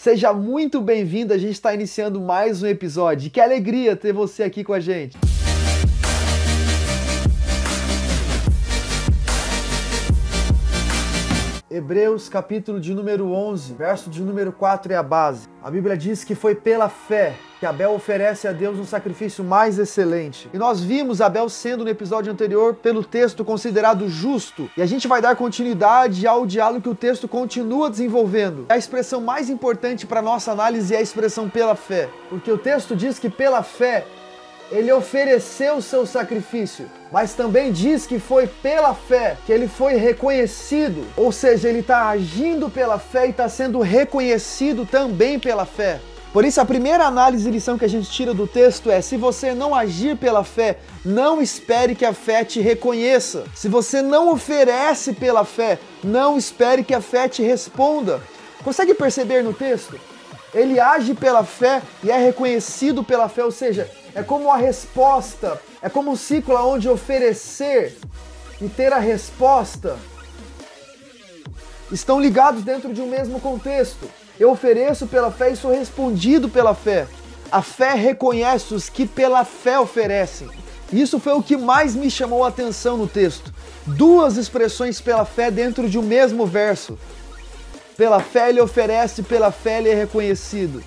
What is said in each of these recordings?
Seja muito bem-vindo, a gente está iniciando mais um episódio. Que alegria ter você aqui com a gente. Hebreus capítulo de número 11, verso de número 4 é a base. A Bíblia diz que foi pela fé que Abel oferece a Deus um sacrifício mais excelente. E nós vimos Abel sendo no episódio anterior, pelo texto, considerado justo. E a gente vai dar continuidade ao diálogo que o texto continua desenvolvendo. A expressão mais importante para nossa análise é a expressão pela fé. Porque o texto diz que pela fé ele ofereceu o seu sacrifício, mas também diz que foi pela fé que ele foi reconhecido, ou seja, ele está agindo pela fé e está sendo reconhecido também pela fé. Por isso, a primeira análise e lição que a gente tira do texto é: se você não agir pela fé, não espere que a fé te reconheça. Se você não oferece pela fé, não espere que a fé te responda. Consegue perceber no texto? Ele age pela fé e é reconhecido pela fé, ou seja, é como a resposta, é como um ciclo onde oferecer e ter a resposta estão ligados dentro de um mesmo contexto. Eu ofereço pela fé e sou respondido pela fé. A fé reconhece os que pela fé oferecem. Isso foi o que mais me chamou a atenção no texto. Duas expressões pela fé dentro de um mesmo verso. Pela fé ele oferece, pela fé ele é reconhecido.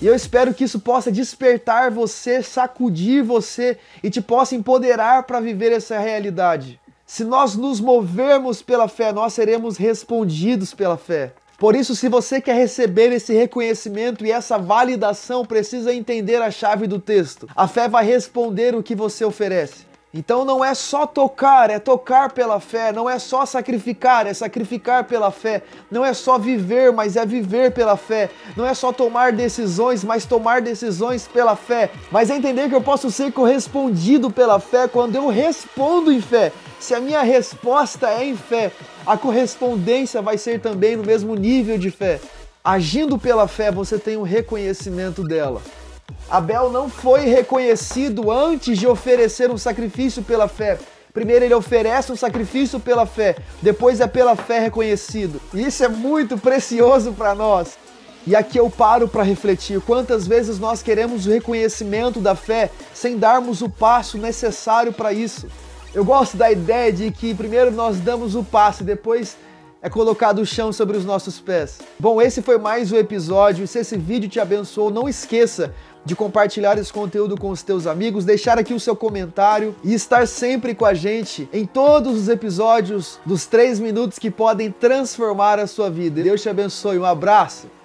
E eu espero que isso possa despertar você, sacudir você e te possa empoderar para viver essa realidade. Se nós nos movermos pela fé, nós seremos respondidos pela fé. Por isso, se você quer receber esse reconhecimento e essa validação, precisa entender a chave do texto. A fé vai responder o que você oferece. Então não é só tocar, é tocar pela fé, não é só sacrificar, é sacrificar pela fé, não é só viver, mas é viver pela fé, não é só tomar decisões, mas tomar decisões pela fé, mas é entender que eu posso ser correspondido pela fé quando eu respondo em fé. Se a minha resposta é em fé, a correspondência vai ser também no mesmo nível de fé. Agindo pela fé, você tem o um reconhecimento dela. Abel não foi reconhecido antes de oferecer um sacrifício pela fé. Primeiro ele oferece um sacrifício pela fé, depois é pela fé reconhecido. E isso é muito precioso para nós. E aqui eu paro para refletir quantas vezes nós queremos o reconhecimento da fé sem darmos o passo necessário para isso. Eu gosto da ideia de que primeiro nós damos o passo e depois é colocado o chão sobre os nossos pés. Bom, esse foi mais um episódio. Se esse vídeo te abençoou, não esqueça de compartilhar esse conteúdo com os teus amigos, deixar aqui o seu comentário e estar sempre com a gente em todos os episódios dos 3 minutos que podem transformar a sua vida. Deus te abençoe. Um abraço.